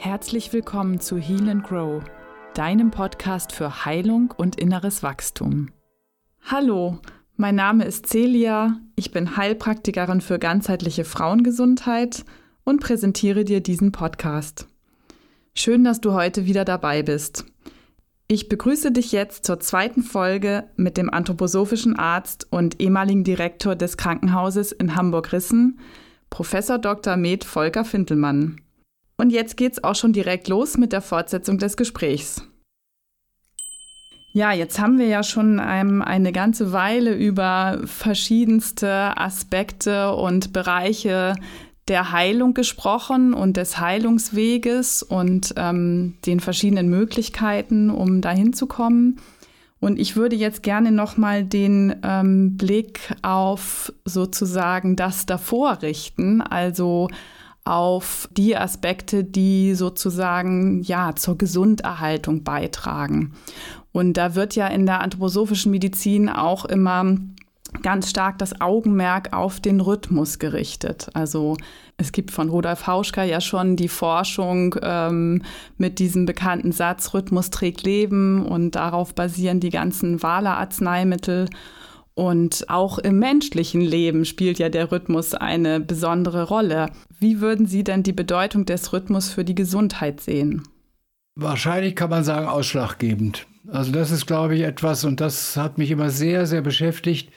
Herzlich willkommen zu Heal and Grow, deinem Podcast für Heilung und inneres Wachstum. Hallo, mein Name ist Celia, ich bin Heilpraktikerin für ganzheitliche Frauengesundheit und präsentiere dir diesen Podcast. Schön, dass du heute wieder dabei bist. Ich begrüße dich jetzt zur zweiten Folge mit dem anthroposophischen Arzt und ehemaligen Direktor des Krankenhauses in Hamburg-Rissen, Professor Dr. Med Volker Fintelmann. Und jetzt geht's auch schon direkt los mit der Fortsetzung des Gesprächs. Ja, jetzt haben wir ja schon ähm, eine ganze Weile über verschiedenste Aspekte und Bereiche der Heilung gesprochen und des Heilungsweges und ähm, den verschiedenen Möglichkeiten, um dahin zu kommen. Und ich würde jetzt gerne nochmal den ähm, Blick auf sozusagen das davor richten, also auf die Aspekte, die sozusagen ja zur Gesunderhaltung beitragen. Und da wird ja in der anthroposophischen Medizin auch immer ganz stark das Augenmerk auf den Rhythmus gerichtet. Also es gibt von Rudolf Hauschka ja schon die Forschung ähm, mit diesem bekannten Satz, Rhythmus trägt Leben und darauf basieren die ganzen Wale-Arzneimittel. Und auch im menschlichen Leben spielt ja der Rhythmus eine besondere Rolle. Wie würden Sie denn die Bedeutung des Rhythmus für die Gesundheit sehen? Wahrscheinlich kann man sagen ausschlaggebend. Also das ist, glaube ich, etwas, und das hat mich immer sehr, sehr beschäftigt,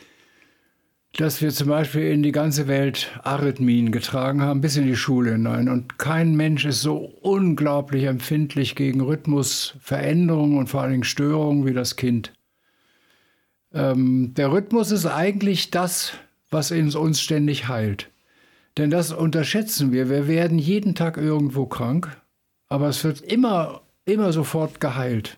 dass wir zum Beispiel in die ganze Welt Arrhythmien getragen haben, bis in die Schule hinein. Und kein Mensch ist so unglaublich empfindlich gegen Rhythmusveränderungen und vor allen Dingen Störungen wie das Kind. Ähm, der Rhythmus ist eigentlich das, was in uns ständig heilt. Denn das unterschätzen wir. Wir werden jeden Tag irgendwo krank, aber es wird immer, immer sofort geheilt.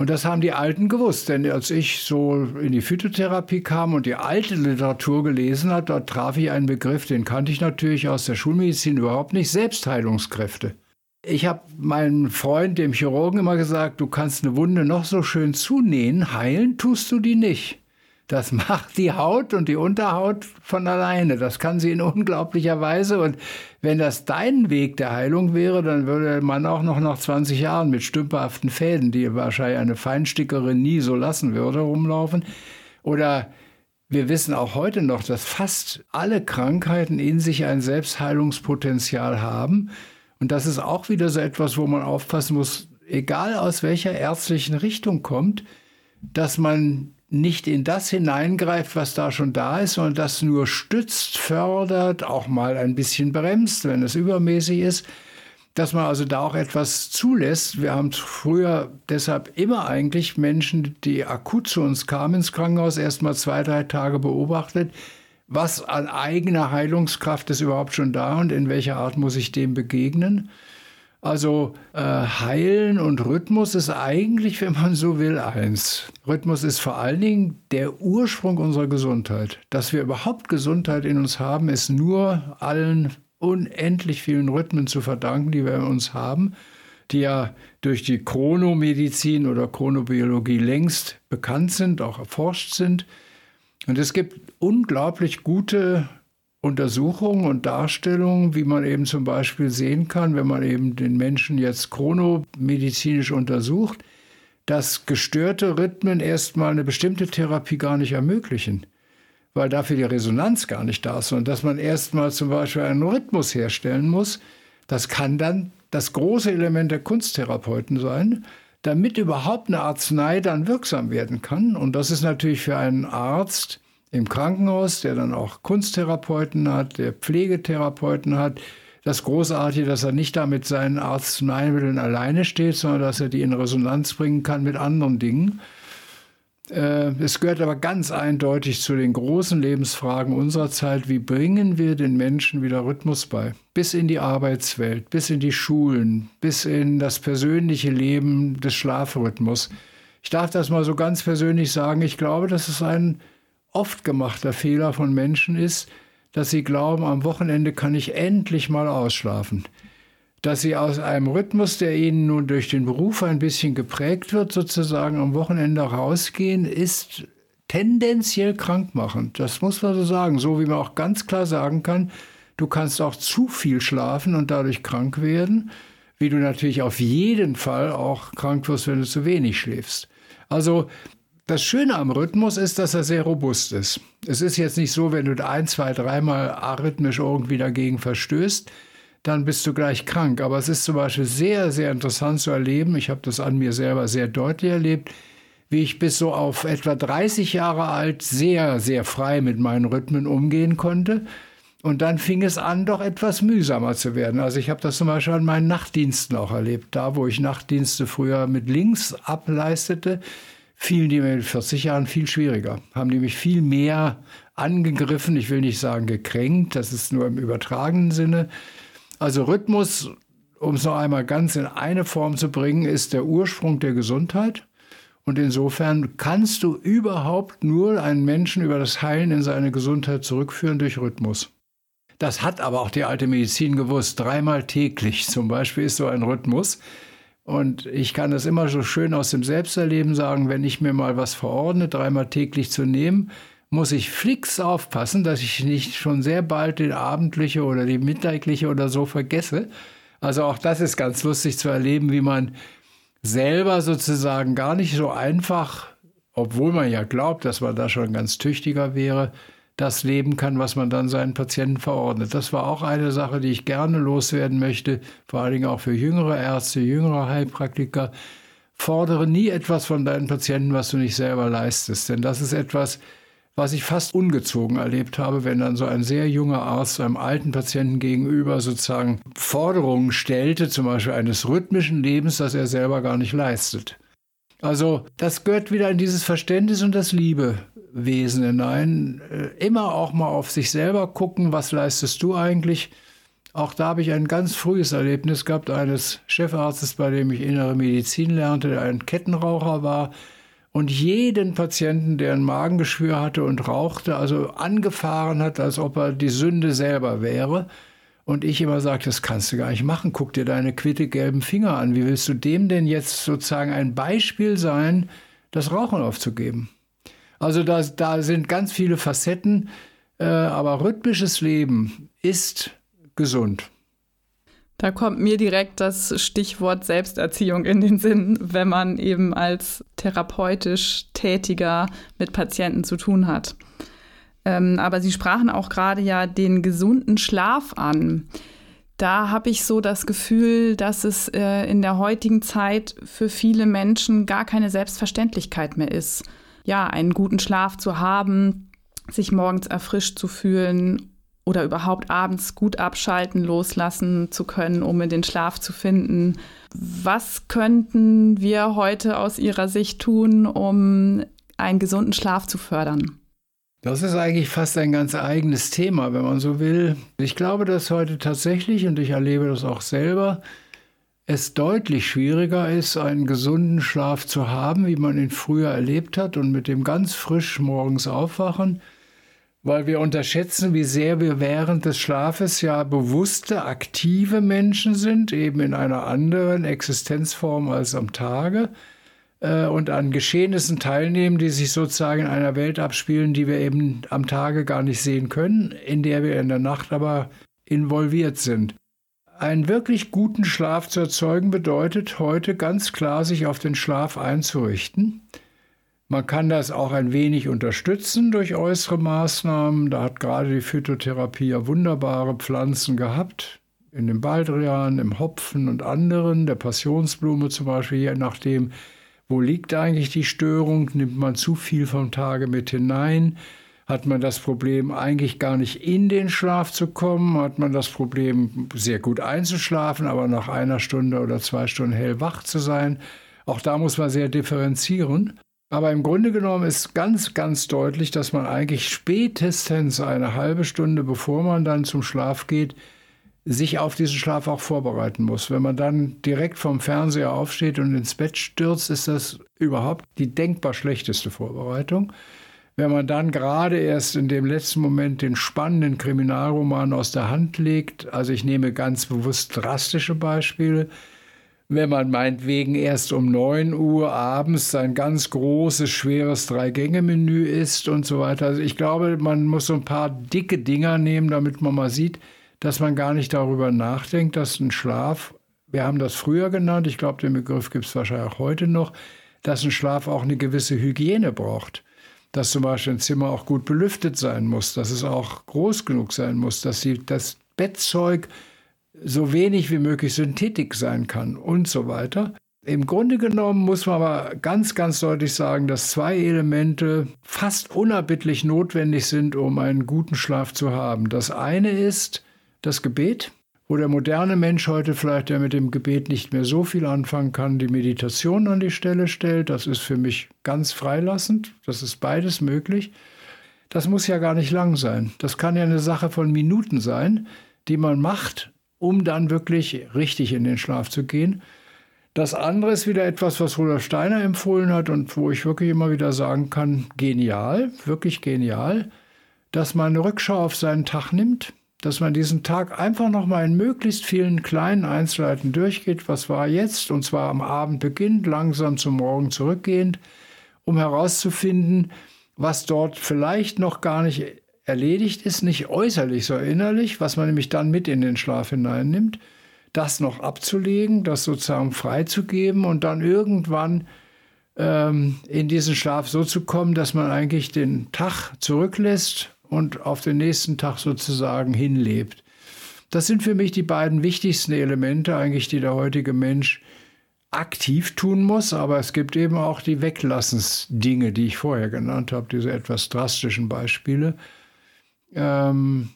Und das haben die Alten gewusst, denn als ich so in die Phytotherapie kam und die alte Literatur gelesen habe, dort traf ich einen Begriff, den kannte ich natürlich aus der Schulmedizin überhaupt nicht, Selbstheilungskräfte. Ich habe meinem Freund, dem Chirurgen, immer gesagt, du kannst eine Wunde noch so schön zunähen, heilen tust du die nicht. Das macht die Haut und die Unterhaut von alleine. Das kann sie in unglaublicher Weise. Und wenn das dein Weg der Heilung wäre, dann würde man auch noch nach 20 Jahren mit stümperhaften Fäden, die wahrscheinlich eine Feinstickerin nie so lassen würde, rumlaufen. Oder wir wissen auch heute noch, dass fast alle Krankheiten in sich ein Selbstheilungspotenzial haben. Und das ist auch wieder so etwas, wo man aufpassen muss, egal aus welcher ärztlichen Richtung kommt, dass man nicht in das hineingreift, was da schon da ist, sondern das nur stützt, fördert, auch mal ein bisschen bremst, wenn es übermäßig ist, dass man also da auch etwas zulässt. Wir haben früher deshalb immer eigentlich Menschen, die akut zu uns kamen ins Krankenhaus, erst mal zwei, drei Tage beobachtet, was an eigener Heilungskraft ist überhaupt schon da und in welcher Art muss ich dem begegnen. Also äh, Heilen und Rhythmus ist eigentlich, wenn man so will, eins. Rhythmus ist vor allen Dingen der Ursprung unserer Gesundheit. Dass wir überhaupt Gesundheit in uns haben, ist nur allen unendlich vielen Rhythmen zu verdanken, die wir in uns haben, die ja durch die Chronomedizin oder Chronobiologie längst bekannt sind, auch erforscht sind. Und es gibt unglaublich gute Untersuchungen und Darstellungen, wie man eben zum Beispiel sehen kann, wenn man eben den Menschen jetzt chronomedizinisch untersucht, dass gestörte Rhythmen erstmal eine bestimmte Therapie gar nicht ermöglichen, weil dafür die Resonanz gar nicht da ist, sondern dass man erstmal zum Beispiel einen Rhythmus herstellen muss. Das kann dann das große Element der Kunsttherapeuten sein, damit überhaupt eine Arznei dann wirksam werden kann. Und das ist natürlich für einen Arzt, im Krankenhaus, der dann auch Kunsttherapeuten hat, der Pflegetherapeuten hat. Das Großartige, dass er nicht da mit seinen Arzneimitteln alleine steht, sondern dass er die in Resonanz bringen kann mit anderen Dingen. Äh, es gehört aber ganz eindeutig zu den großen Lebensfragen unserer Zeit. Wie bringen wir den Menschen wieder Rhythmus bei? Bis in die Arbeitswelt, bis in die Schulen, bis in das persönliche Leben des Schlafrhythmus. Ich darf das mal so ganz persönlich sagen. Ich glaube, das ist ein oft gemachter Fehler von Menschen ist, dass sie glauben, am Wochenende kann ich endlich mal ausschlafen. Dass sie aus einem Rhythmus, der ihnen nun durch den Beruf ein bisschen geprägt wird, sozusagen am Wochenende rausgehen, ist tendenziell krankmachend. Das muss man so sagen. So wie man auch ganz klar sagen kann, du kannst auch zu viel schlafen und dadurch krank werden wie du natürlich auf jeden Fall auch krank wirst, wenn du zu wenig schläfst. Also das Schöne am Rhythmus ist, dass er sehr robust ist. Es ist jetzt nicht so, wenn du ein, zwei, dreimal arrhythmisch irgendwie dagegen verstößt, dann bist du gleich krank. Aber es ist zum Beispiel sehr, sehr interessant zu erleben. Ich habe das an mir selber sehr deutlich erlebt, wie ich bis so auf etwa 30 Jahre alt sehr, sehr frei mit meinen Rhythmen umgehen konnte. Und dann fing es an, doch etwas mühsamer zu werden. Also ich habe das zum Beispiel an meinen Nachtdiensten auch erlebt. Da, wo ich Nachtdienste früher mit links ableistete, fielen die mir in 40 Jahren viel schwieriger. Haben die mich viel mehr angegriffen. Ich will nicht sagen gekränkt, das ist nur im übertragenen Sinne. Also Rhythmus, um es noch einmal ganz in eine Form zu bringen, ist der Ursprung der Gesundheit. Und insofern kannst du überhaupt nur einen Menschen über das Heilen in seine Gesundheit zurückführen durch Rhythmus. Das hat aber auch die alte Medizin gewusst. Dreimal täglich zum Beispiel ist so ein Rhythmus. Und ich kann das immer so schön aus dem Selbsterleben sagen, wenn ich mir mal was verordne, dreimal täglich zu nehmen, muss ich fix aufpassen, dass ich nicht schon sehr bald den abendliche oder die mittägliche oder so vergesse. Also auch das ist ganz lustig zu erleben, wie man selber sozusagen gar nicht so einfach, obwohl man ja glaubt, dass man da schon ganz tüchtiger wäre, das leben kann, was man dann seinen Patienten verordnet. Das war auch eine Sache, die ich gerne loswerden möchte, vor allen Dingen auch für jüngere Ärzte, jüngere Heilpraktiker. Fordere nie etwas von deinen Patienten, was du nicht selber leistest, denn das ist etwas, was ich fast ungezogen erlebt habe, wenn dann so ein sehr junger Arzt einem alten Patienten gegenüber sozusagen Forderungen stellte, zum Beispiel eines rhythmischen Lebens, das er selber gar nicht leistet. Also das gehört wieder in dieses Verständnis und das Liebewesen hinein. Äh, immer auch mal auf sich selber gucken, was leistest du eigentlich. Auch da habe ich ein ganz frühes Erlebnis gehabt eines Chefarztes, bei dem ich innere Medizin lernte, der ein Kettenraucher war und jeden Patienten, der ein Magengeschwür hatte und rauchte, also angefahren hat, als ob er die Sünde selber wäre. Und ich immer sagte, das kannst du gar nicht machen. Guck dir deine quitte gelben Finger an. Wie willst du dem denn jetzt sozusagen ein Beispiel sein, das Rauchen aufzugeben? Also da, da sind ganz viele Facetten, äh, aber rhythmisches Leben ist gesund. Da kommt mir direkt das Stichwort Selbsterziehung in den Sinn, wenn man eben als therapeutisch Tätiger mit Patienten zu tun hat. Ähm, aber Sie sprachen auch gerade ja den gesunden Schlaf an. Da habe ich so das Gefühl, dass es äh, in der heutigen Zeit für viele Menschen gar keine Selbstverständlichkeit mehr ist. Ja, einen guten Schlaf zu haben, sich morgens erfrischt zu fühlen oder überhaupt abends gut abschalten, loslassen zu können, um in den Schlaf zu finden. Was könnten wir heute aus Ihrer Sicht tun, um einen gesunden Schlaf zu fördern? Das ist eigentlich fast ein ganz eigenes Thema, wenn man so will. Ich glaube, dass heute tatsächlich, und ich erlebe das auch selber, es deutlich schwieriger ist, einen gesunden Schlaf zu haben, wie man ihn früher erlebt hat und mit dem ganz frisch morgens aufwachen weil wir unterschätzen, wie sehr wir während des Schlafes ja bewusste, aktive Menschen sind, eben in einer anderen Existenzform als am Tage äh, und an Geschehnissen teilnehmen, die sich sozusagen in einer Welt abspielen, die wir eben am Tage gar nicht sehen können, in der wir in der Nacht aber involviert sind. Einen wirklich guten Schlaf zu erzeugen bedeutet heute ganz klar, sich auf den Schlaf einzurichten man kann das auch ein wenig unterstützen durch äußere Maßnahmen. Da hat gerade die Phytotherapie ja wunderbare Pflanzen gehabt. In dem Baldrian, im Hopfen und anderen, der Passionsblume zum Beispiel, je nachdem, wo liegt eigentlich die Störung, nimmt man zu viel vom Tage mit hinein, hat man das Problem eigentlich gar nicht in den Schlaf zu kommen, hat man das Problem sehr gut einzuschlafen, aber nach einer Stunde oder zwei Stunden hellwach zu sein. Auch da muss man sehr differenzieren. Aber im Grunde genommen ist ganz, ganz deutlich, dass man eigentlich spätestens eine halbe Stunde, bevor man dann zum Schlaf geht, sich auf diesen Schlaf auch vorbereiten muss. Wenn man dann direkt vom Fernseher aufsteht und ins Bett stürzt, ist das überhaupt die denkbar schlechteste Vorbereitung. Wenn man dann gerade erst in dem letzten Moment den spannenden Kriminalroman aus der Hand legt, also ich nehme ganz bewusst drastische Beispiele, wenn man meinetwegen erst um 9 Uhr abends sein ganz großes, schweres Drei-Gänge-Menü isst und so weiter. Also ich glaube, man muss so ein paar dicke Dinger nehmen, damit man mal sieht, dass man gar nicht darüber nachdenkt, dass ein Schlaf wir haben das früher genannt, ich glaube, den Begriff gibt es wahrscheinlich auch heute noch, dass ein Schlaf auch eine gewisse Hygiene braucht. Dass zum Beispiel ein Zimmer auch gut belüftet sein muss, dass es auch groß genug sein muss, dass die, das Bettzeug so wenig wie möglich Synthetik sein kann und so weiter. Im Grunde genommen muss man aber ganz, ganz deutlich sagen, dass zwei Elemente fast unerbittlich notwendig sind, um einen guten Schlaf zu haben. Das eine ist das Gebet, wo der moderne Mensch heute vielleicht, der mit dem Gebet nicht mehr so viel anfangen kann, die Meditation an die Stelle stellt. Das ist für mich ganz freilassend. Das ist beides möglich. Das muss ja gar nicht lang sein. Das kann ja eine Sache von Minuten sein, die man macht, um dann wirklich richtig in den Schlaf zu gehen. Das andere ist wieder etwas, was Rudolf Steiner empfohlen hat und wo ich wirklich immer wieder sagen kann, genial, wirklich genial, dass man eine Rückschau auf seinen Tag nimmt, dass man diesen Tag einfach nochmal in möglichst vielen kleinen Einzelheiten durchgeht. Was war jetzt? Und zwar am Abend beginnt, langsam zum Morgen zurückgehend, um herauszufinden, was dort vielleicht noch gar nicht erledigt ist, nicht äußerlich, sondern innerlich, was man nämlich dann mit in den Schlaf hineinnimmt, das noch abzulegen, das sozusagen freizugeben und dann irgendwann ähm, in diesen Schlaf so zu kommen, dass man eigentlich den Tag zurücklässt und auf den nächsten Tag sozusagen hinlebt. Das sind für mich die beiden wichtigsten Elemente eigentlich, die der heutige Mensch aktiv tun muss, aber es gibt eben auch die Weglassensdinge, die ich vorher genannt habe, diese etwas drastischen Beispiele. Ähm,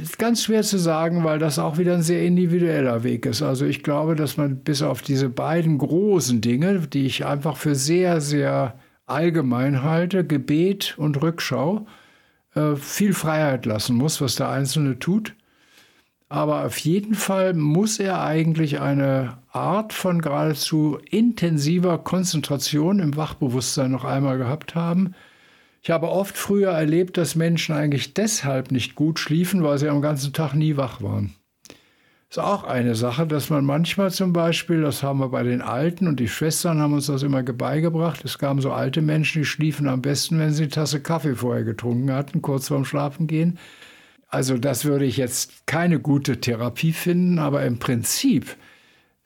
ist ganz schwer zu sagen, weil das auch wieder ein sehr individueller Weg ist. Also ich glaube, dass man bis auf diese beiden großen Dinge, die ich einfach für sehr, sehr allgemein halte, Gebet und Rückschau, äh, viel Freiheit lassen muss, was der Einzelne tut. Aber auf jeden Fall muss er eigentlich eine Art von geradezu intensiver Konzentration im Wachbewusstsein noch einmal gehabt haben. Ich habe oft früher erlebt, dass Menschen eigentlich deshalb nicht gut schliefen, weil sie am ganzen Tag nie wach waren. Ist auch eine Sache, dass man manchmal zum Beispiel, das haben wir bei den Alten und die Schwestern haben uns das immer beigebracht, es gaben so alte Menschen, die schliefen am besten, wenn sie eine Tasse Kaffee vorher getrunken hatten, kurz vorm Schlafengehen. Also das würde ich jetzt keine gute Therapie finden, aber im Prinzip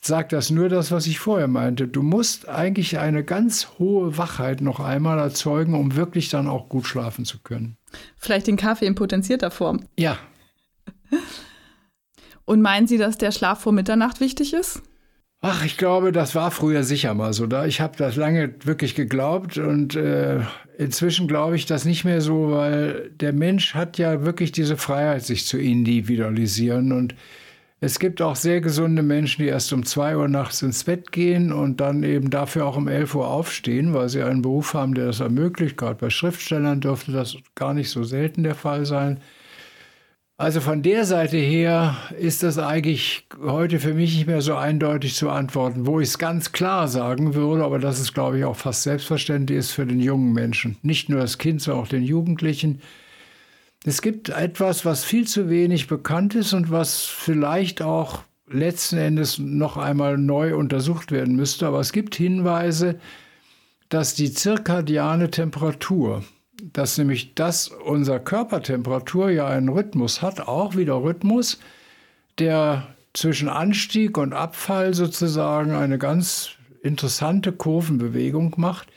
sagt das nur das, was ich vorher meinte. Du musst eigentlich eine ganz hohe Wachheit noch einmal erzeugen, um wirklich dann auch gut schlafen zu können. Vielleicht den Kaffee in potenzierter Form. Ja. Und meinen Sie, dass der Schlaf vor Mitternacht wichtig ist? Ach, ich glaube, das war früher sicher mal so. Da ich habe das lange wirklich geglaubt und äh, inzwischen glaube ich das nicht mehr so, weil der Mensch hat ja wirklich diese Freiheit, sich zu individualisieren und es gibt auch sehr gesunde Menschen, die erst um zwei Uhr nachts ins Bett gehen und dann eben dafür auch um elf Uhr aufstehen, weil sie einen Beruf haben, der das ermöglicht. Gerade bei Schriftstellern dürfte das gar nicht so selten der Fall sein. Also von der Seite her ist das eigentlich heute für mich nicht mehr so eindeutig zu antworten, wo ich es ganz klar sagen würde, aber das ist, glaube ich, auch fast selbstverständlich ist für den jungen Menschen. Nicht nur das Kind, sondern auch den Jugendlichen. Es gibt etwas, was viel zu wenig bekannt ist und was vielleicht auch letzten Endes noch einmal neu untersucht werden müsste. Aber es gibt Hinweise, dass die zirkadiane Temperatur, dass nämlich das unser Körpertemperatur ja einen Rhythmus hat, auch wieder Rhythmus, der zwischen Anstieg und Abfall sozusagen eine ganz interessante Kurvenbewegung macht,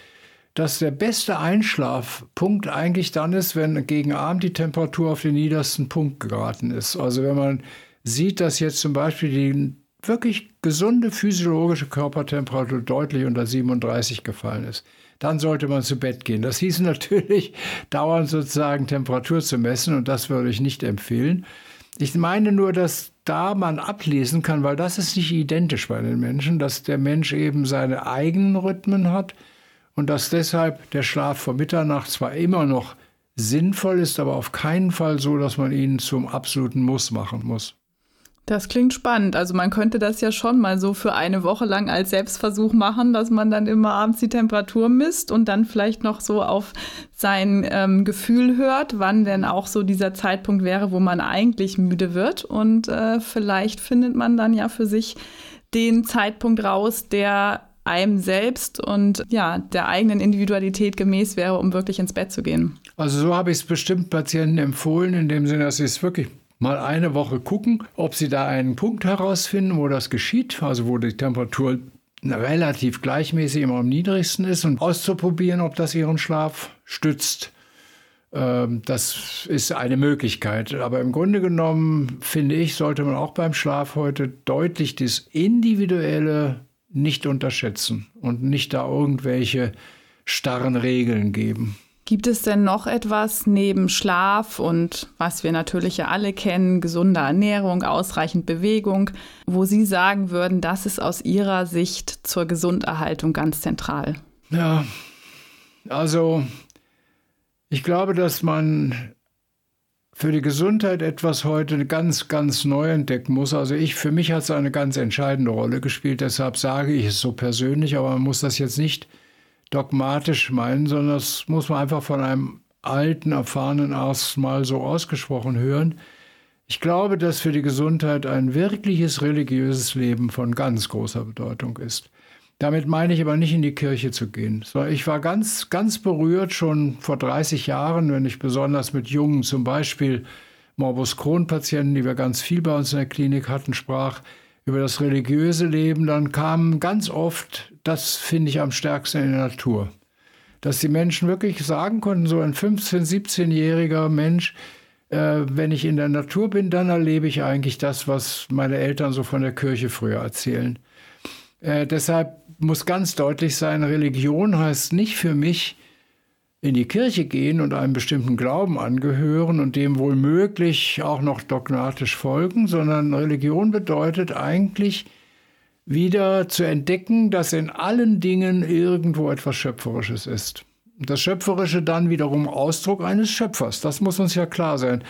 dass der beste Einschlafpunkt eigentlich dann ist, wenn gegen Abend die Temperatur auf den niedersten Punkt geraten ist. Also wenn man sieht, dass jetzt zum Beispiel die wirklich gesunde physiologische Körpertemperatur deutlich unter 37 gefallen ist dann sollte man zu Bett gehen. Das hieß natürlich, dauernd sozusagen Temperatur zu messen und das würde ich nicht empfehlen. Ich meine nur, dass da man ablesen kann, weil das ist nicht identisch bei den Menschen, dass der Mensch eben seine eigenen Rhythmen hat und dass deshalb der Schlaf vor Mitternacht zwar immer noch sinnvoll ist, aber auf keinen Fall so, dass man ihn zum absoluten Muss machen muss. Das klingt spannend. Also man könnte das ja schon mal so für eine Woche lang als Selbstversuch machen, dass man dann immer abends die Temperatur misst und dann vielleicht noch so auf sein ähm, Gefühl hört, wann denn auch so dieser Zeitpunkt wäre, wo man eigentlich müde wird. Und äh, vielleicht findet man dann ja für sich den Zeitpunkt raus, der einem selbst und ja, der eigenen Individualität gemäß wäre, um wirklich ins Bett zu gehen. Also so habe ich es bestimmt Patienten empfohlen, in dem Sinne, dass sie es wirklich mal eine Woche gucken, ob Sie da einen Punkt herausfinden, wo das geschieht, also wo die Temperatur relativ gleichmäßig immer am niedrigsten ist und auszuprobieren, ob das Ihren Schlaf stützt. Ähm, das ist eine Möglichkeit. Aber im Grunde genommen, finde ich, sollte man auch beim Schlaf heute deutlich das Individuelle nicht unterschätzen und nicht da irgendwelche starren Regeln geben. Gibt es denn noch etwas neben Schlaf und was wir natürlich ja alle kennen, gesunde Ernährung, ausreichend Bewegung, wo Sie sagen würden, das ist aus Ihrer Sicht zur Gesunderhaltung ganz zentral? Ja, also ich glaube, dass man für die Gesundheit etwas heute ganz, ganz neu entdecken muss. Also ich, für mich hat es eine ganz entscheidende Rolle gespielt, deshalb sage ich es so persönlich, aber man muss das jetzt nicht dogmatisch meinen, sondern das muss man einfach von einem alten, erfahrenen Arzt mal so ausgesprochen hören. Ich glaube, dass für die Gesundheit ein wirkliches religiöses Leben von ganz großer Bedeutung ist. Damit meine ich aber nicht in die Kirche zu gehen. Ich war ganz, ganz berührt schon vor 30 Jahren, wenn ich besonders mit jungen, zum Beispiel Morbus Crohn-Patienten, die wir ganz viel bei uns in der Klinik hatten, sprach über das religiöse Leben, dann kam ganz oft, das finde ich am stärksten in der Natur, dass die Menschen wirklich sagen konnten, so ein 15-, 17-jähriger Mensch, äh, wenn ich in der Natur bin, dann erlebe ich eigentlich das, was meine Eltern so von der Kirche früher erzählen. Äh, deshalb muss ganz deutlich sein, Religion heißt nicht für mich, in die Kirche gehen und einem bestimmten Glauben angehören und dem wohl möglich auch noch dogmatisch folgen, sondern Religion bedeutet eigentlich wieder zu entdecken, dass in allen Dingen irgendwo etwas Schöpferisches ist. Das Schöpferische dann wiederum Ausdruck eines Schöpfers. Das muss uns ja klar sein.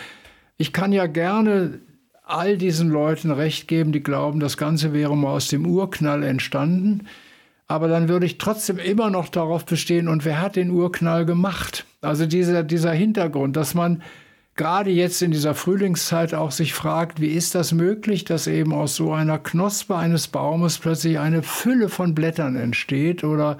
Ich kann ja gerne all diesen Leuten recht geben, die glauben, das Ganze wäre mal aus dem Urknall entstanden aber dann würde ich trotzdem immer noch darauf bestehen, und wer hat den Urknall gemacht? Also dieser, dieser Hintergrund, dass man gerade jetzt in dieser Frühlingszeit auch sich fragt, wie ist das möglich, dass eben aus so einer Knospe eines Baumes plötzlich eine Fülle von Blättern entsteht oder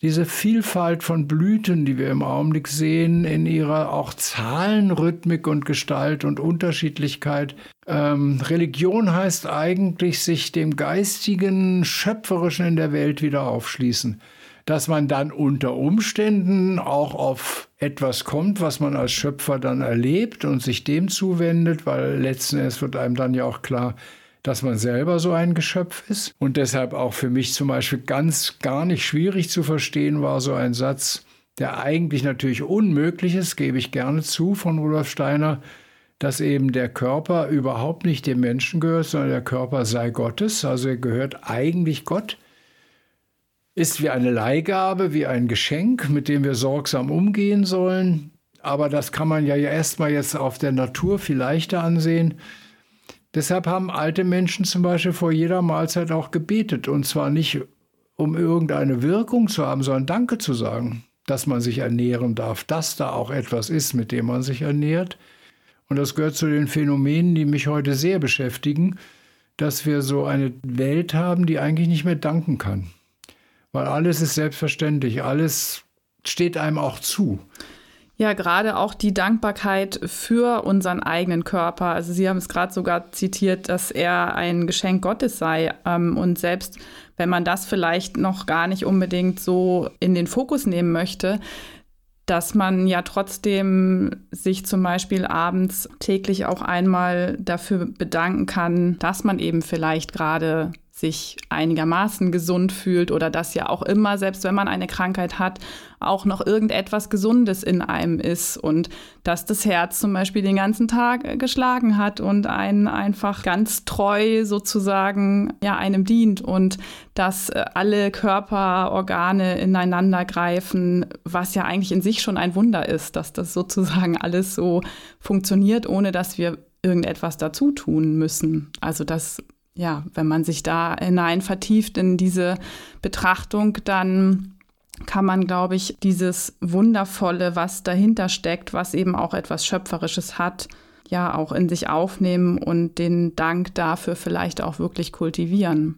diese Vielfalt von Blüten, die wir im Augenblick sehen, in ihrer auch Zahlenrhythmik und Gestalt und Unterschiedlichkeit. Ähm, Religion heißt eigentlich, sich dem Geistigen, Schöpferischen in der Welt wieder aufschließen. Dass man dann unter Umständen auch auf etwas kommt, was man als Schöpfer dann erlebt und sich dem zuwendet, weil letzten Endes wird einem dann ja auch klar, dass man selber so ein Geschöpf ist. Und deshalb auch für mich zum Beispiel ganz gar nicht schwierig zu verstehen war so ein Satz, der eigentlich natürlich unmöglich ist, gebe ich gerne zu, von Rudolf Steiner, dass eben der Körper überhaupt nicht dem Menschen gehört, sondern der Körper sei Gottes, also er gehört eigentlich Gott, ist wie eine Leihgabe, wie ein Geschenk, mit dem wir sorgsam umgehen sollen. Aber das kann man ja erstmal jetzt auf der Natur viel leichter ansehen. Deshalb haben alte Menschen zum Beispiel vor jeder Mahlzeit auch gebetet. Und zwar nicht, um irgendeine Wirkung zu haben, sondern Danke zu sagen, dass man sich ernähren darf, dass da auch etwas ist, mit dem man sich ernährt. Und das gehört zu den Phänomenen, die mich heute sehr beschäftigen, dass wir so eine Welt haben, die eigentlich nicht mehr danken kann. Weil alles ist selbstverständlich, alles steht einem auch zu. Ja, gerade auch die Dankbarkeit für unseren eigenen Körper. Also Sie haben es gerade sogar zitiert, dass er ein Geschenk Gottes sei. Ähm, und selbst wenn man das vielleicht noch gar nicht unbedingt so in den Fokus nehmen möchte, dass man ja trotzdem sich zum Beispiel abends täglich auch einmal dafür bedanken kann, dass man eben vielleicht gerade sich einigermaßen gesund fühlt oder dass ja auch immer, selbst wenn man eine Krankheit hat, auch noch irgendetwas Gesundes in einem ist und dass das Herz zum Beispiel den ganzen Tag geschlagen hat und einen einfach ganz treu sozusagen ja einem dient und dass äh, alle Körperorgane ineinander greifen, was ja eigentlich in sich schon ein Wunder ist, dass das sozusagen alles so funktioniert, ohne dass wir irgendetwas dazu tun müssen. Also das ja, wenn man sich da hinein vertieft in diese Betrachtung, dann kann man, glaube ich, dieses Wundervolle, was dahinter steckt, was eben auch etwas Schöpferisches hat, ja auch in sich aufnehmen und den Dank dafür vielleicht auch wirklich kultivieren.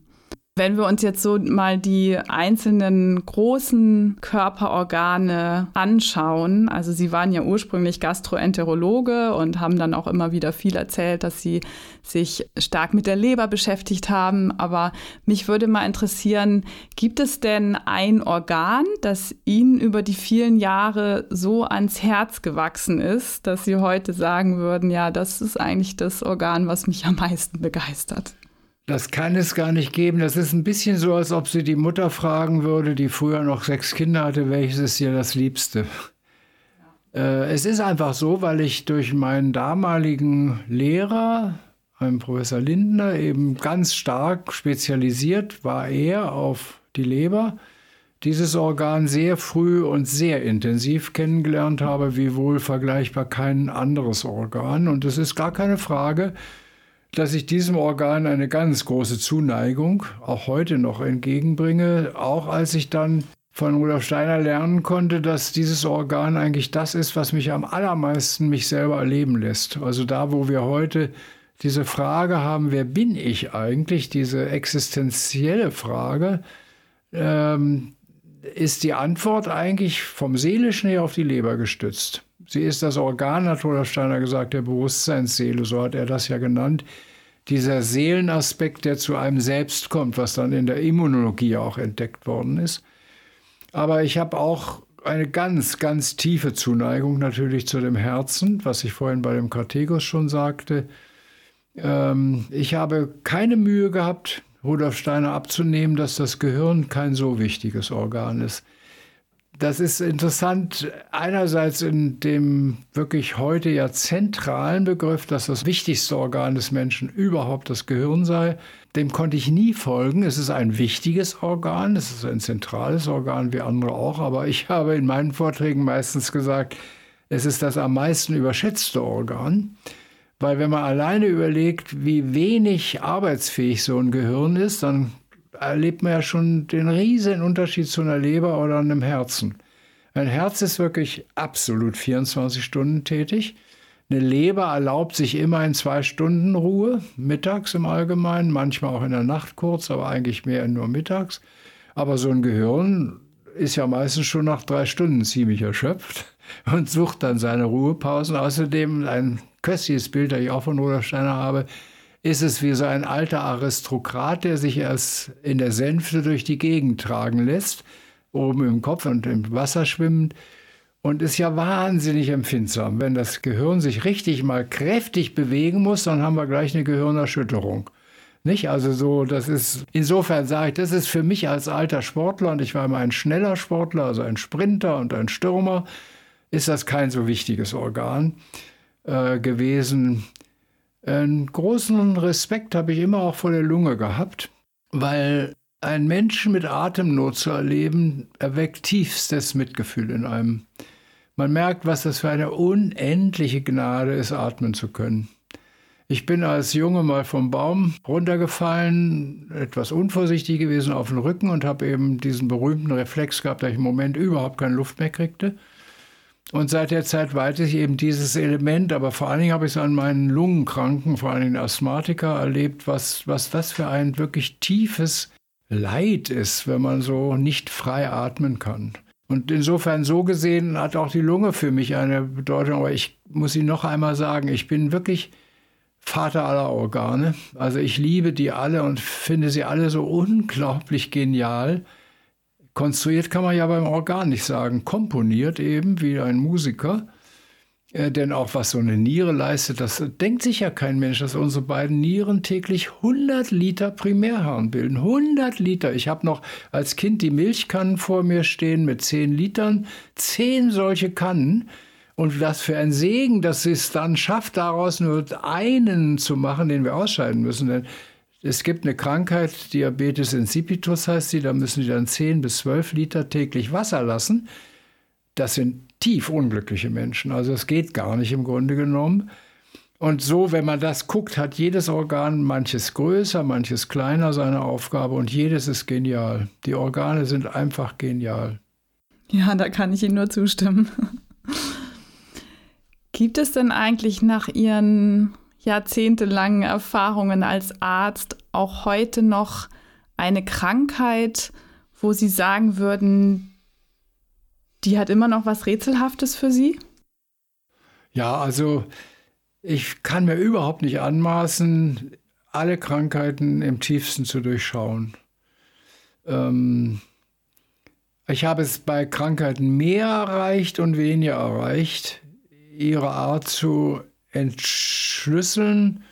Wenn wir uns jetzt so mal die einzelnen großen Körperorgane anschauen, also Sie waren ja ursprünglich Gastroenterologe und haben dann auch immer wieder viel erzählt, dass Sie sich stark mit der Leber beschäftigt haben. Aber mich würde mal interessieren, gibt es denn ein Organ, das Ihnen über die vielen Jahre so ans Herz gewachsen ist, dass Sie heute sagen würden, ja, das ist eigentlich das Organ, was mich am meisten begeistert? Das kann es gar nicht geben. Das ist ein bisschen so, als ob sie die Mutter fragen würde, die früher noch sechs Kinder hatte, welches ist ihr das Liebste? Ja. Äh, es ist einfach so, weil ich durch meinen damaligen Lehrer, einen Professor Lindner, eben ganz stark spezialisiert war er auf die Leber, dieses Organ sehr früh und sehr intensiv kennengelernt habe, wie wohl vergleichbar kein anderes Organ. Und es ist gar keine Frage, dass ich diesem Organ eine ganz große Zuneigung auch heute noch entgegenbringe, auch als ich dann von Rudolf Steiner lernen konnte, dass dieses Organ eigentlich das ist, was mich am allermeisten mich selber erleben lässt. Also da, wo wir heute diese Frage haben, wer bin ich eigentlich, diese existenzielle Frage, ähm, ist die Antwort eigentlich vom Seelischen her auf die Leber gestützt. Sie ist das Organ, hat Rudolf Steiner gesagt, der Bewusstseinsseele, so hat er das ja genannt. Dieser Seelenaspekt, der zu einem selbst kommt, was dann in der Immunologie auch entdeckt worden ist. Aber ich habe auch eine ganz, ganz tiefe Zuneigung natürlich zu dem Herzen, was ich vorhin bei dem Kartegus schon sagte. Ähm, ich habe keine Mühe gehabt, Rudolf Steiner abzunehmen, dass das Gehirn kein so wichtiges Organ ist. Das ist interessant, einerseits in dem wirklich heute ja zentralen Begriff, dass das wichtigste Organ des Menschen überhaupt das Gehirn sei. Dem konnte ich nie folgen. Es ist ein wichtiges Organ, es ist ein zentrales Organ wie andere auch, aber ich habe in meinen Vorträgen meistens gesagt, es ist das am meisten überschätzte Organ. Weil wenn man alleine überlegt, wie wenig arbeitsfähig so ein Gehirn ist, dann erlebt man ja schon den riesen Unterschied zu einer Leber oder einem Herzen. Ein Herz ist wirklich absolut 24 Stunden tätig. Eine Leber erlaubt sich immer in zwei Stunden Ruhe, mittags im Allgemeinen, manchmal auch in der Nacht kurz, aber eigentlich mehr nur mittags. Aber so ein Gehirn ist ja meistens schon nach drei Stunden ziemlich erschöpft und sucht dann seine Ruhepausen. Außerdem ein köstliches Bild, das ich auch von Rudolf Steiner habe, ist es wie so ein alter Aristokrat, der sich erst in der Sänfte durch die Gegend tragen lässt, oben im Kopf und im Wasser schwimmend und ist ja wahnsinnig empfindsam. Wenn das Gehirn sich richtig mal kräftig bewegen muss, dann haben wir gleich eine Gehirnerschütterung. Nicht? Also so, das ist, insofern sage ich, das ist für mich als alter Sportler, und ich war immer ein schneller Sportler, also ein Sprinter und ein Stürmer, ist das kein so wichtiges Organ äh, gewesen. Einen großen Respekt habe ich immer auch vor der Lunge gehabt, weil ein Menschen mit Atemnot zu erleben, erweckt tiefstes Mitgefühl in einem. Man merkt, was das für eine unendliche Gnade ist, atmen zu können. Ich bin als Junge mal vom Baum runtergefallen, etwas unvorsichtig gewesen auf den Rücken und habe eben diesen berühmten Reflex gehabt, dass ich im Moment überhaupt keine Luft mehr kriegte. Und seit der Zeit weiß ich eben dieses Element, aber vor allen Dingen habe ich es an meinen Lungenkranken, vor allen Dingen Asthmatiker erlebt, was, was das für ein wirklich tiefes Leid ist, wenn man so nicht frei atmen kann. Und insofern so gesehen hat auch die Lunge für mich eine Bedeutung. Aber ich muss Ihnen noch einmal sagen, ich bin wirklich Vater aller Organe. Also ich liebe die alle und finde sie alle so unglaublich genial. Konstruiert kann man ja beim Organ nicht sagen. Komponiert eben wie ein Musiker. Äh, denn auch was so eine Niere leistet, das denkt sich ja kein Mensch, dass unsere beiden Nieren täglich 100 Liter Primärharn bilden. 100 Liter. Ich habe noch als Kind die Milchkannen vor mir stehen mit 10 Litern. 10 solche Kannen. Und was für ein Segen, dass es dann schafft, daraus nur einen zu machen, den wir ausscheiden müssen. Denn es gibt eine Krankheit, Diabetes insipidus heißt sie, da müssen die dann 10 bis 12 Liter täglich Wasser lassen. Das sind tief unglückliche Menschen. Also es geht gar nicht im Grunde genommen. Und so, wenn man das guckt, hat jedes Organ manches größer, manches kleiner seine Aufgabe und jedes ist genial. Die Organe sind einfach genial. Ja, da kann ich Ihnen nur zustimmen. Gibt es denn eigentlich nach Ihren jahrzehntelangen Erfahrungen als Arzt auch heute noch eine Krankheit, wo Sie sagen würden, die hat immer noch was Rätselhaftes für Sie? Ja, also ich kann mir überhaupt nicht anmaßen, alle Krankheiten im tiefsten zu durchschauen. Ähm, ich habe es bei Krankheiten mehr erreicht und weniger erreicht, ihre Art zu entschlüsseln.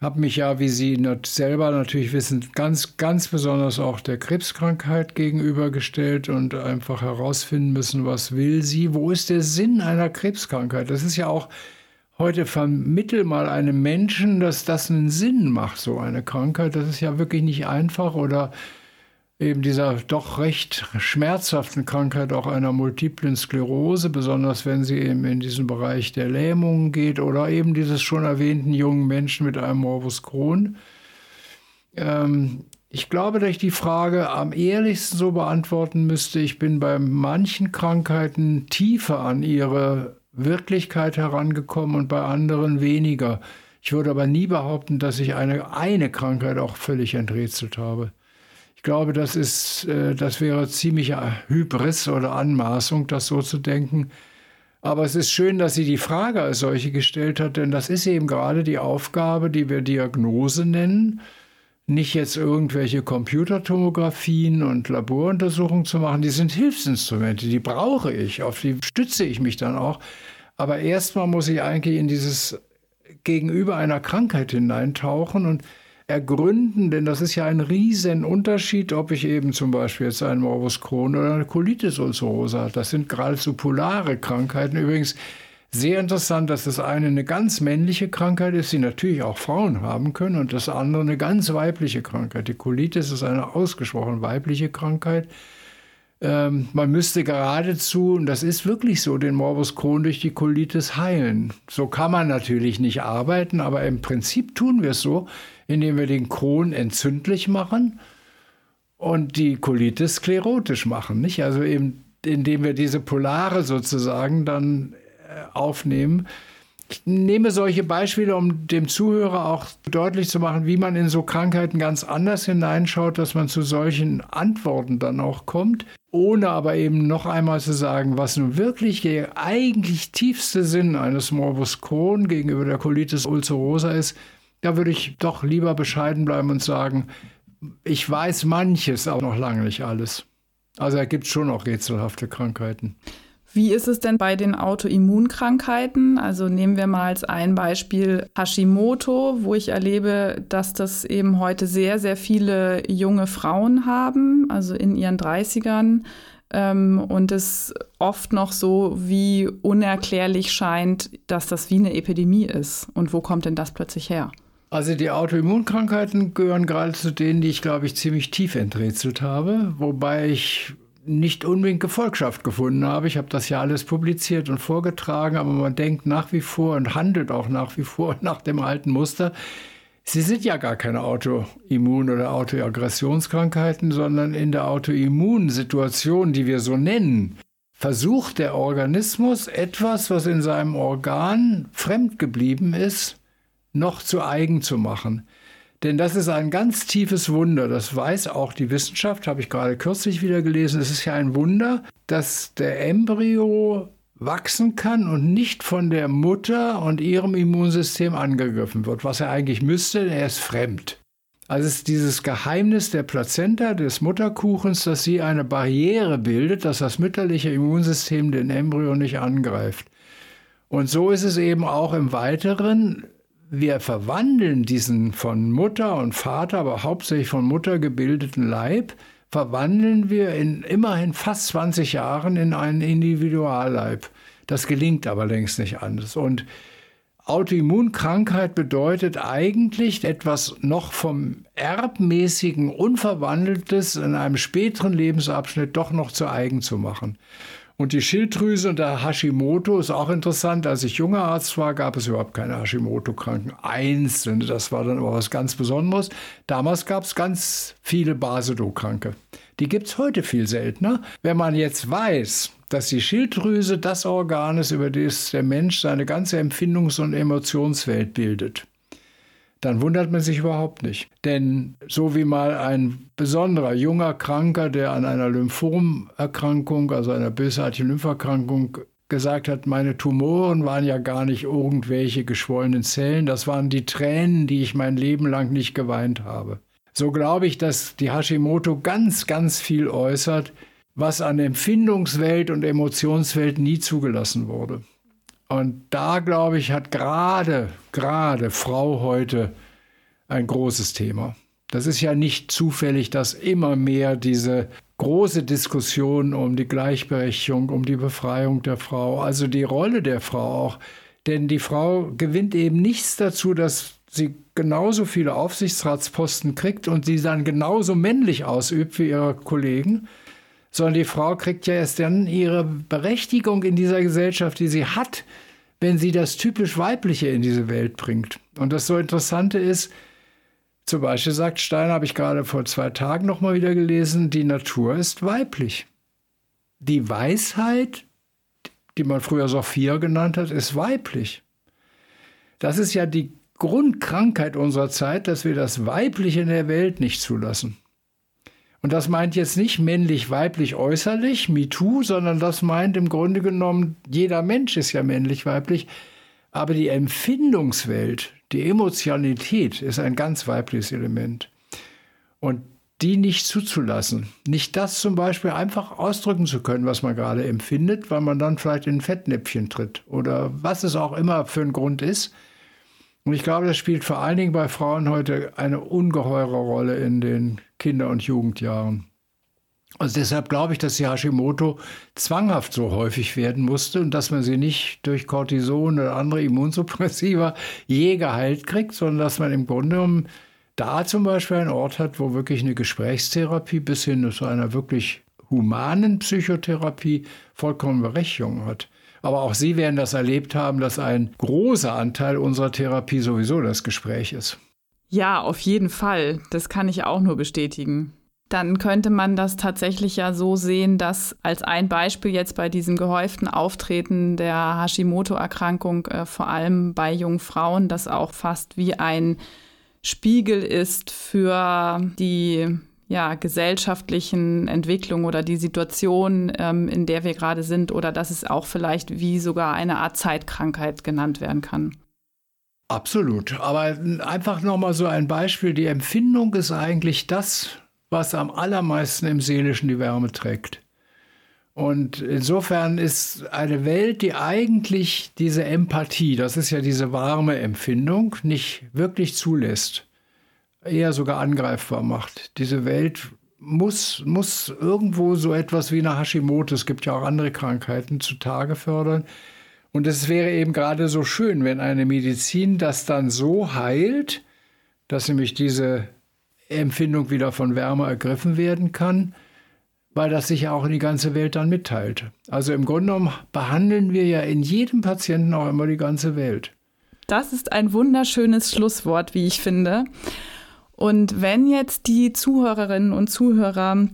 Habe mich ja, wie Sie selber natürlich wissen, ganz, ganz besonders auch der Krebskrankheit gegenübergestellt und einfach herausfinden müssen, was will sie, wo ist der Sinn einer Krebskrankheit. Das ist ja auch heute vermittel mal einem Menschen, dass das einen Sinn macht, so eine Krankheit. Das ist ja wirklich nicht einfach oder eben dieser doch recht schmerzhaften Krankheit auch einer multiplen Sklerose, besonders wenn sie eben in diesen Bereich der Lähmungen geht oder eben dieses schon erwähnten jungen Menschen mit einem Morbus Crohn. Ähm, ich glaube, dass ich die Frage am ehrlichsten so beantworten müsste. Ich bin bei manchen Krankheiten tiefer an ihre Wirklichkeit herangekommen und bei anderen weniger. Ich würde aber nie behaupten, dass ich eine, eine Krankheit auch völlig enträtselt habe. Glaube, das ist, äh, das wäre ziemlich Hybris oder Anmaßung, das so zu denken. Aber es ist schön, dass sie die Frage als solche gestellt hat, denn das ist eben gerade die Aufgabe, die wir Diagnose nennen. Nicht jetzt irgendwelche Computertomographien und Laboruntersuchungen zu machen, die sind Hilfsinstrumente, die brauche ich, auf die stütze ich mich dann auch. Aber erstmal muss ich eigentlich in dieses Gegenüber einer Krankheit hineintauchen und ergründen, denn das ist ja ein riesen Unterschied, ob ich eben zum Beispiel jetzt einen Morbus Crohn oder eine Colitis ulcerosa habe. Das sind geradezu polare Krankheiten. Übrigens sehr interessant, dass das eine eine ganz männliche Krankheit ist, die natürlich auch Frauen haben können, und das andere eine ganz weibliche Krankheit. Die Colitis ist eine ausgesprochen weibliche Krankheit. Ähm, man müsste geradezu, und das ist wirklich so, den Morbus Crohn durch die Colitis heilen. So kann man natürlich nicht arbeiten, aber im Prinzip tun wir es so, indem wir den Crohn entzündlich machen und die Colitis sklerotisch machen. Nicht? Also eben, indem wir diese Polare sozusagen dann äh, aufnehmen. Ich nehme solche Beispiele, um dem Zuhörer auch deutlich zu machen, wie man in so Krankheiten ganz anders hineinschaut, dass man zu solchen Antworten dann auch kommt, ohne aber eben noch einmal zu sagen, was nun wirklich der eigentlich tiefste Sinn eines Morbus Crohn gegenüber der Colitis ulcerosa ist. Da würde ich doch lieber bescheiden bleiben und sagen, ich weiß manches, aber noch lange nicht alles. Also er gibt schon auch rätselhafte Krankheiten. Wie ist es denn bei den Autoimmunkrankheiten? Also nehmen wir mal als ein Beispiel Hashimoto, wo ich erlebe, dass das eben heute sehr, sehr viele junge Frauen haben, also in ihren 30ern. Ähm, und es oft noch so wie unerklärlich scheint, dass das wie eine Epidemie ist. Und wo kommt denn das plötzlich her? Also die Autoimmunkrankheiten gehören gerade zu denen, die ich, glaube ich, ziemlich tief enträtselt habe, wobei ich nicht unbedingt Gefolgschaft gefunden habe. Ich habe das ja alles publiziert und vorgetragen, aber man denkt nach wie vor und handelt auch nach wie vor nach dem alten Muster. Sie sind ja gar keine Autoimmun- oder Autoaggressionskrankheiten, sondern in der Autoimmunsituation, die wir so nennen, versucht der Organismus etwas, was in seinem Organ fremd geblieben ist, noch zu eigen zu machen. Denn das ist ein ganz tiefes Wunder. Das weiß auch die Wissenschaft, habe ich gerade kürzlich wieder gelesen. Es ist ja ein Wunder, dass der Embryo wachsen kann und nicht von der Mutter und ihrem Immunsystem angegriffen wird, was er eigentlich müsste, denn er ist fremd. Also ist dieses Geheimnis der Plazenta, des Mutterkuchens, dass sie eine Barriere bildet, dass das mütterliche Immunsystem den Embryo nicht angreift. Und so ist es eben auch im Weiteren wir verwandeln diesen von Mutter und Vater, aber hauptsächlich von Mutter gebildeten Leib, verwandeln wir in immerhin fast 20 Jahren in einen Individualleib. Das gelingt aber längst nicht anders. Und Autoimmunkrankheit bedeutet eigentlich etwas noch vom erbmäßigen Unverwandeltes in einem späteren Lebensabschnitt doch noch zu eigen zu machen. Und die Schilddrüse und der Hashimoto ist auch interessant. Als ich junger Arzt war, gab es überhaupt keine Hashimoto-Kranken. Einzelne, das war dann aber was ganz Besonderes. Damals gab es ganz viele Basedow-Kranke. Die gibt es heute viel seltener. Wenn man jetzt weiß, dass die Schilddrüse das Organ ist, über das der Mensch seine ganze Empfindungs- und Emotionswelt bildet, dann wundert man sich überhaupt nicht. Denn so wie mal ein besonderer junger Kranker, der an einer Lymphomerkrankung, also einer bösartigen Lympherkrankung, gesagt hat, meine Tumoren waren ja gar nicht irgendwelche geschwollenen Zellen, das waren die Tränen, die ich mein Leben lang nicht geweint habe. So glaube ich, dass die Hashimoto ganz, ganz viel äußert, was an Empfindungswelt und Emotionswelt nie zugelassen wurde. Und da, glaube ich, hat gerade, gerade Frau heute ein großes Thema. Das ist ja nicht zufällig, dass immer mehr diese große Diskussion um die Gleichberechtigung, um die Befreiung der Frau, also die Rolle der Frau auch. Denn die Frau gewinnt eben nichts dazu, dass sie genauso viele Aufsichtsratsposten kriegt und sie dann genauso männlich ausübt wie ihre Kollegen, sondern die Frau kriegt ja erst dann ihre Berechtigung in dieser Gesellschaft, die sie hat, wenn sie das typisch Weibliche in diese Welt bringt. Und das so Interessante ist, zum Beispiel sagt Stein, habe ich gerade vor zwei Tagen noch mal wieder gelesen, die Natur ist weiblich. Die Weisheit, die man früher Sophia genannt hat, ist weiblich. Das ist ja die Grundkrankheit unserer Zeit, dass wir das Weibliche in der Welt nicht zulassen. Und das meint jetzt nicht männlich, weiblich, äußerlich, MeToo, sondern das meint im Grunde genommen, jeder Mensch ist ja männlich, weiblich, aber die Empfindungswelt, die Emotionalität ist ein ganz weibliches Element. Und die nicht zuzulassen, nicht das zum Beispiel einfach ausdrücken zu können, was man gerade empfindet, weil man dann vielleicht in ein Fettnäpfchen tritt oder was es auch immer für ein Grund ist. Und ich glaube, das spielt vor allen Dingen bei Frauen heute eine ungeheure Rolle in den Kinder- und Jugendjahren. Also deshalb glaube ich, dass die Hashimoto zwanghaft so häufig werden musste und dass man sie nicht durch Cortison oder andere Immunsuppressiva je geheilt kriegt, sondern dass man im Grunde genommen da zum Beispiel einen Ort hat, wo wirklich eine Gesprächstherapie bis hin zu einer wirklich humanen Psychotherapie vollkommen Berechtigung hat. Aber auch Sie werden das erlebt haben, dass ein großer Anteil unserer Therapie sowieso das Gespräch ist. Ja, auf jeden Fall. Das kann ich auch nur bestätigen. Dann könnte man das tatsächlich ja so sehen, dass als ein Beispiel jetzt bei diesem gehäuften Auftreten der Hashimoto-Erkrankung, äh, vor allem bei jungen Frauen, das auch fast wie ein Spiegel ist für die ja, gesellschaftlichen Entwicklungen oder die Situation, ähm, in der wir gerade sind, oder dass es auch vielleicht wie sogar eine Art Zeitkrankheit genannt werden kann. Absolut. Aber einfach nochmal so ein Beispiel. Die Empfindung ist eigentlich das, was am allermeisten im Seelischen die Wärme trägt. Und insofern ist eine Welt, die eigentlich diese Empathie, das ist ja diese warme Empfindung, nicht wirklich zulässt, eher sogar angreifbar macht. Diese Welt muss, muss irgendwo so etwas wie eine Hashimoto, es gibt ja auch andere Krankheiten, zutage fördern, und es wäre eben gerade so schön, wenn eine Medizin das dann so heilt, dass nämlich diese Empfindung wieder von Wärme ergriffen werden kann, weil das sich ja auch in die ganze Welt dann mitteilt. Also im Grunde genommen behandeln wir ja in jedem Patienten auch immer die ganze Welt. Das ist ein wunderschönes Schlusswort, wie ich finde. Und wenn jetzt die Zuhörerinnen und Zuhörer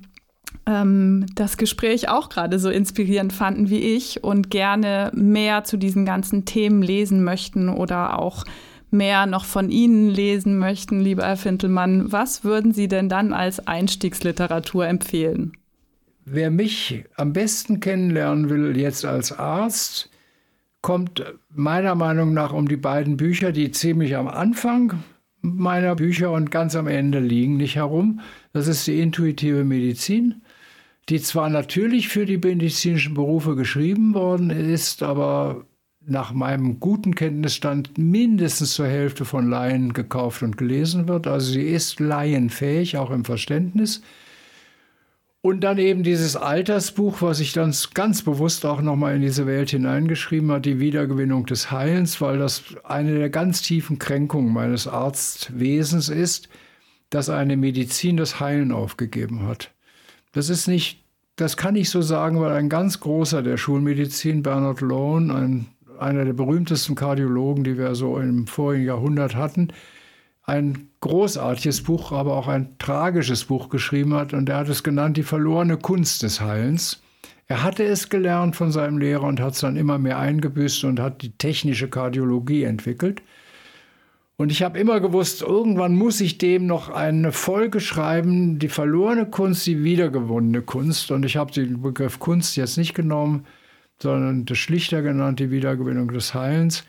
ähm, das Gespräch auch gerade so inspirierend fanden wie ich und gerne mehr zu diesen ganzen Themen lesen möchten oder auch mehr noch von Ihnen lesen möchten, lieber Herr Fintelmann, was würden Sie denn dann als Einstiegsliteratur empfehlen? Wer mich am besten kennenlernen will, jetzt als Arzt, kommt meiner Meinung nach um die beiden Bücher, die ziemlich am Anfang meiner Bücher und ganz am Ende liegen, nicht herum. Das ist die intuitive Medizin die zwar natürlich für die medizinischen Berufe geschrieben worden ist, aber nach meinem guten Kenntnisstand mindestens zur Hälfte von Laien gekauft und gelesen wird. Also sie ist laienfähig, auch im Verständnis. Und dann eben dieses Altersbuch, was ich dann ganz bewusst auch nochmal in diese Welt hineingeschrieben hat, die Wiedergewinnung des Heilens, weil das eine der ganz tiefen Kränkungen meines Arztwesens ist, dass eine Medizin das Heilen aufgegeben hat. Das ist nicht, das kann ich so sagen, weil ein ganz großer der Schulmedizin, Bernard Lohn, ein, einer der berühmtesten Kardiologen, die wir so im vorigen Jahrhundert hatten, ein großartiges Buch, aber auch ein tragisches Buch geschrieben hat. Und er hat es genannt, die verlorene Kunst des Heilens. Er hatte es gelernt von seinem Lehrer und hat es dann immer mehr eingebüßt und hat die technische Kardiologie entwickelt. Und ich habe immer gewusst, irgendwann muss ich dem noch eine Folge schreiben, die verlorene Kunst, die wiedergewonnene Kunst. Und ich habe den Begriff Kunst jetzt nicht genommen, sondern das schlichter genannt, die Wiedergewinnung des Heilens.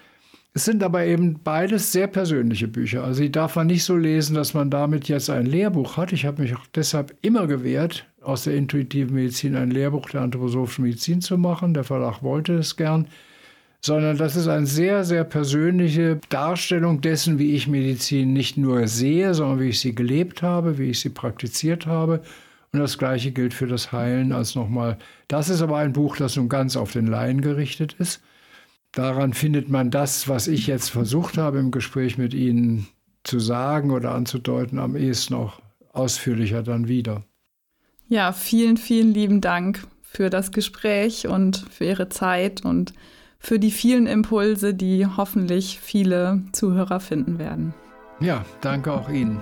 Es sind aber eben beides sehr persönliche Bücher. Also die darf man nicht so lesen, dass man damit jetzt ein Lehrbuch hat. Ich habe mich auch deshalb immer gewehrt, aus der intuitiven Medizin ein Lehrbuch der anthroposophischen Medizin zu machen. Der Verlag wollte es gern sondern das ist eine sehr, sehr persönliche Darstellung dessen, wie ich Medizin nicht nur sehe, sondern wie ich sie gelebt habe, wie ich sie praktiziert habe. Und das Gleiche gilt für das Heilen als nochmal. Das ist aber ein Buch, das nun ganz auf den Laien gerichtet ist. Daran findet man das, was ich jetzt versucht habe im Gespräch mit Ihnen zu sagen oder anzudeuten, am ehesten auch ausführlicher dann wieder. Ja, vielen, vielen lieben Dank für das Gespräch und für Ihre Zeit und für die vielen Impulse, die hoffentlich viele Zuhörer finden werden. Ja, danke auch Ihnen.